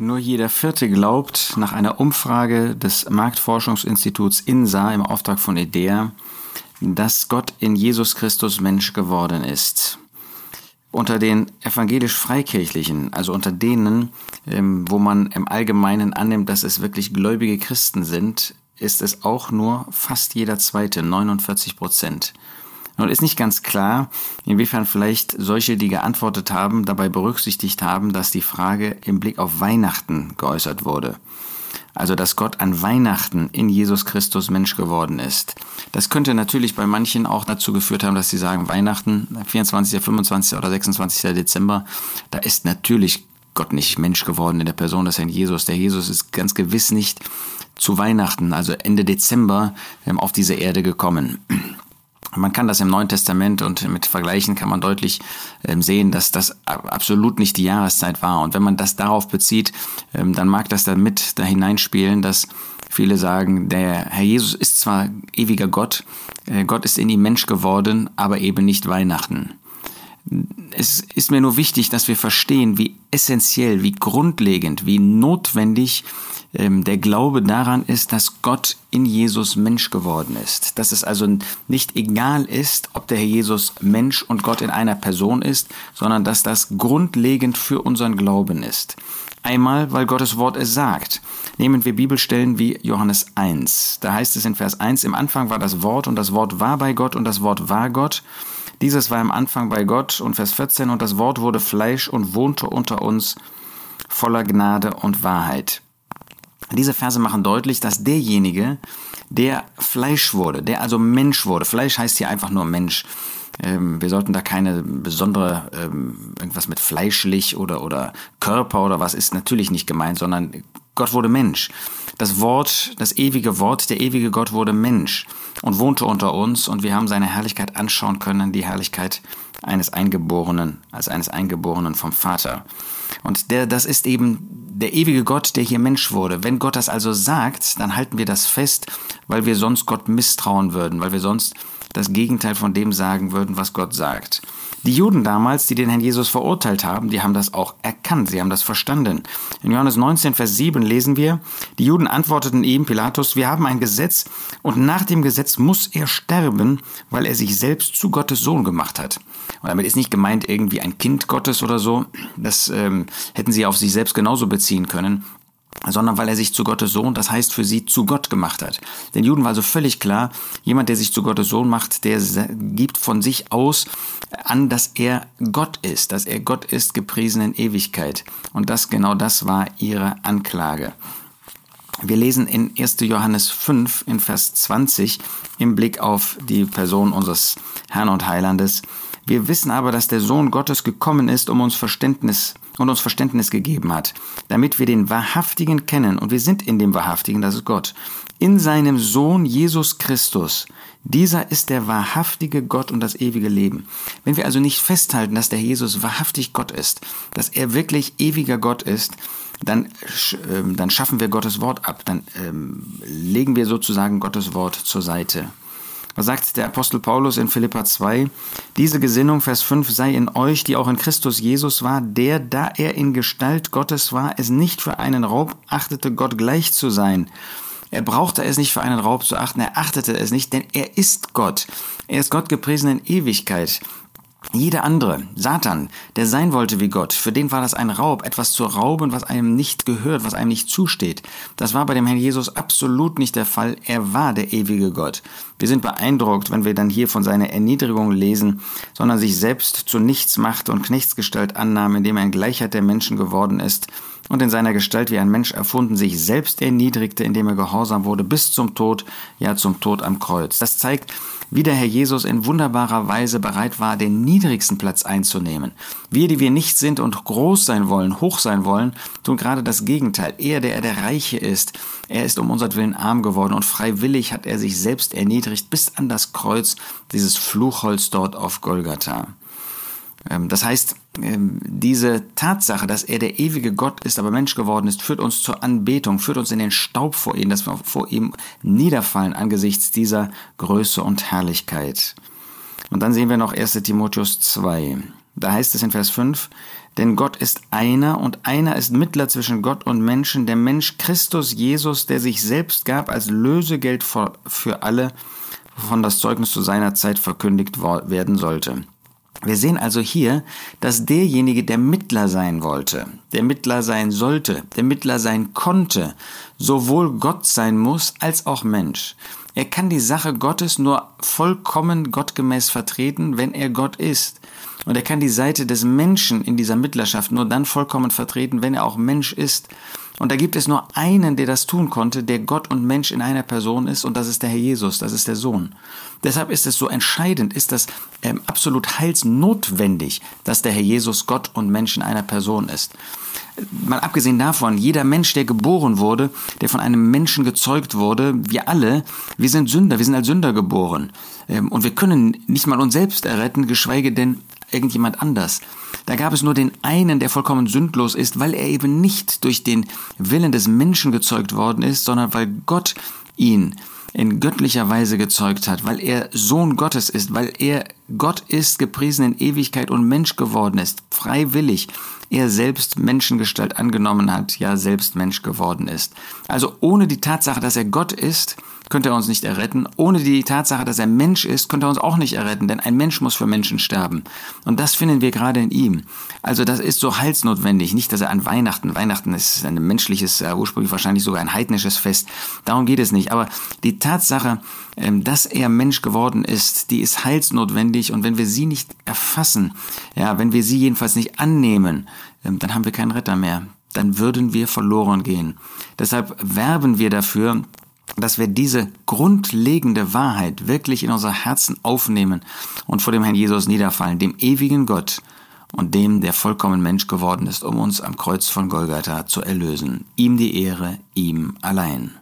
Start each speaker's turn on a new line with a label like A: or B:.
A: Nur jeder Vierte glaubt, nach einer Umfrage des Marktforschungsinstituts INSA im Auftrag von IDEA, dass Gott in Jesus Christus Mensch geworden ist. Unter den evangelisch-freikirchlichen, also unter denen, ähm, wo man im Allgemeinen annimmt, dass es wirklich gläubige Christen sind, ist es auch nur fast jeder zweite, 49 Prozent. Nun ist nicht ganz klar, inwiefern vielleicht solche, die geantwortet haben, dabei berücksichtigt haben, dass die Frage im Blick auf Weihnachten geäußert wurde. Also, dass Gott an Weihnachten in Jesus Christus Mensch geworden ist. Das könnte natürlich bei manchen auch dazu geführt haben, dass sie sagen, Weihnachten, 24., 25. oder 26. Dezember, da ist natürlich Gott nicht Mensch geworden in der Person des Herrn Jesus. Der Jesus ist ganz gewiss nicht zu Weihnachten, also Ende Dezember, auf diese Erde gekommen. Man kann das im Neuen Testament und mit Vergleichen kann man deutlich ähm, sehen, dass das absolut nicht die Jahreszeit war. Und wenn man das darauf bezieht, ähm, dann mag das damit da hineinspielen, dass viele sagen, der Herr Jesus ist zwar ewiger Gott, äh, Gott ist in ihm Mensch geworden, aber eben nicht Weihnachten. Es ist mir nur wichtig, dass wir verstehen, wie essentiell, wie grundlegend, wie notwendig ähm, der Glaube daran ist, dass Gott in Jesus Mensch geworden ist. Dass es also nicht egal ist, ob der Herr Jesus Mensch und Gott in einer Person ist, sondern dass das grundlegend für unseren Glauben ist. Einmal, weil Gottes Wort es sagt. Nehmen wir Bibelstellen wie Johannes 1. Da heißt es in Vers 1, im Anfang war das Wort und das Wort war bei Gott und das Wort war Gott. Dieses war im Anfang bei Gott und Vers 14 und das Wort wurde Fleisch und wohnte unter uns voller Gnade und Wahrheit. Diese Verse machen deutlich, dass derjenige, der Fleisch wurde, der also Mensch wurde, Fleisch heißt hier einfach nur Mensch, ähm, wir sollten da keine besondere, ähm, irgendwas mit fleischlich oder, oder Körper oder was ist natürlich nicht gemeint, sondern Gott wurde Mensch. Das Wort, das ewige Wort, der ewige Gott wurde Mensch und wohnte unter uns und wir haben seine Herrlichkeit anschauen können, die Herrlichkeit eines Eingeborenen, als eines Eingeborenen vom Vater. Und der, das ist eben der ewige Gott, der hier Mensch wurde. Wenn Gott das also sagt, dann halten wir das fest, weil wir sonst Gott misstrauen würden, weil wir sonst das Gegenteil von dem sagen würden, was Gott sagt. Die Juden damals, die den Herrn Jesus verurteilt haben, die haben das auch erkannt, sie haben das verstanden. In Johannes 19, Vers 7 lesen wir, die Juden antworteten ihm, Pilatus, wir haben ein Gesetz und nach dem Gesetz muss er sterben, weil er sich selbst zu Gottes Sohn gemacht hat. Und damit ist nicht gemeint irgendwie ein Kind Gottes oder so, das ähm, hätten sie auf sich selbst genauso beziehen können sondern weil er sich zu Gottes Sohn, das heißt für sie zu Gott gemacht hat. Den Juden war also völlig klar, jemand, der sich zu Gottes Sohn macht, der gibt von sich aus an, dass er Gott ist, dass er Gott ist, gepriesen in Ewigkeit. Und das, genau das war ihre Anklage. Wir lesen in 1. Johannes 5 in Vers 20 im Blick auf die Person unseres Herrn und Heilandes. Wir wissen aber, dass der Sohn Gottes gekommen ist, um uns Verständnis und uns Verständnis gegeben hat, damit wir den Wahrhaftigen kennen und wir sind in dem Wahrhaftigen, das ist Gott, in seinem Sohn Jesus Christus. Dieser ist der wahrhaftige Gott und das ewige Leben. Wenn wir also nicht festhalten, dass der Jesus wahrhaftig Gott ist, dass er wirklich ewiger Gott ist, dann, ähm, dann schaffen wir Gottes Wort ab, dann ähm, legen wir sozusagen Gottes Wort zur Seite. Was sagt der Apostel Paulus in Philippa 2? Diese Gesinnung, Vers 5, sei in euch, die auch in Christus Jesus war, der, da er in Gestalt Gottes war, es nicht für einen Raub achtete, Gott gleich zu sein. Er brauchte es nicht für einen Raub zu achten, er achtete es nicht, denn er ist Gott. Er ist Gott gepriesen in Ewigkeit. Jeder andere, Satan, der sein wollte wie Gott, für den war das ein Raub, etwas zu rauben, was einem nicht gehört, was einem nicht zusteht. Das war bei dem Herrn Jesus absolut nicht der Fall. Er war der ewige Gott. Wir sind beeindruckt, wenn wir dann hier von seiner Erniedrigung lesen, sondern sich selbst zu nichts machte und Knechtsgestalt annahm, indem er in Gleichheit der Menschen geworden ist und in seiner Gestalt wie ein Mensch erfunden sich selbst erniedrigte, indem er gehorsam wurde bis zum Tod, ja zum Tod am Kreuz. Das zeigt, wie der Herr Jesus in wunderbarer Weise bereit war, den niedrigsten Platz einzunehmen. Wir, die wir nicht sind und groß sein wollen, hoch sein wollen, tun gerade das Gegenteil. Er, der er der Reiche ist, er ist um unseren arm geworden und freiwillig hat er sich selbst erniedrigt bis an das Kreuz, dieses Fluchholz dort auf Golgatha. Ähm, das heißt, ähm, diese Tatsache, dass er der ewige Gott ist, aber Mensch geworden ist, führt uns zur Anbetung, führt uns in den Staub vor ihm, dass wir vor ihm niederfallen angesichts dieser Größe und Herrlichkeit. Und dann sehen wir noch 1 Timotheus 2. Da heißt es in Vers 5, Denn Gott ist einer und einer ist Mittler zwischen Gott und Menschen, der Mensch Christus Jesus, der sich selbst gab als Lösegeld für alle, wovon das Zeugnis zu seiner Zeit verkündigt werden sollte. Wir sehen also hier, dass derjenige, der Mittler sein wollte, der Mittler sein sollte, der Mittler sein konnte, sowohl Gott sein muss als auch Mensch. Er kann die Sache Gottes nur vollkommen gottgemäß vertreten, wenn er Gott ist. Und er kann die Seite des Menschen in dieser Mittlerschaft nur dann vollkommen vertreten, wenn er auch Mensch ist. Und da gibt es nur einen, der das tun konnte, der Gott und Mensch in einer Person ist, und das ist der Herr Jesus, das ist der Sohn. Deshalb ist es so entscheidend, ist das ähm, absolut heilsnotwendig, dass der Herr Jesus Gott und Mensch in einer Person ist. Mal abgesehen davon, jeder Mensch, der geboren wurde, der von einem Menschen gezeugt wurde, wir alle, wir sind Sünder, wir sind als Sünder geboren. Ähm, und wir können nicht mal uns selbst erretten, geschweige denn irgendjemand anders. Da gab es nur den einen, der vollkommen sündlos ist, weil er eben nicht durch den Willen des Menschen gezeugt worden ist, sondern weil Gott ihn in göttlicher Weise gezeugt hat, weil er Sohn Gottes ist, weil er Gott ist, gepriesen in Ewigkeit und Mensch geworden ist, freiwillig, er selbst Menschengestalt angenommen hat, ja selbst Mensch geworden ist. Also ohne die Tatsache, dass er Gott ist, könnte er uns nicht erretten. Ohne die Tatsache, dass er Mensch ist, könnte er uns auch nicht erretten, denn ein Mensch muss für Menschen sterben. Und das finden wir gerade in ihm. Also das ist so heilsnotwendig. Nicht, dass er an Weihnachten, Weihnachten ist ein menschliches, äh, ursprünglich wahrscheinlich sogar ein heidnisches Fest. Darum geht es nicht. Aber die Tatsache, ähm, dass er Mensch geworden ist, die ist heilsnotwendig. Und wenn wir sie nicht erfassen, ja, wenn wir sie jedenfalls nicht annehmen, ähm, dann haben wir keinen Retter mehr. Dann würden wir verloren gehen. Deshalb werben wir dafür, dass wir diese grundlegende Wahrheit wirklich in unser Herzen aufnehmen und vor dem Herrn Jesus niederfallen, dem ewigen Gott und dem, der vollkommen Mensch geworden ist, um uns am Kreuz von Golgatha zu erlösen. Ihm die Ehre, ihm allein.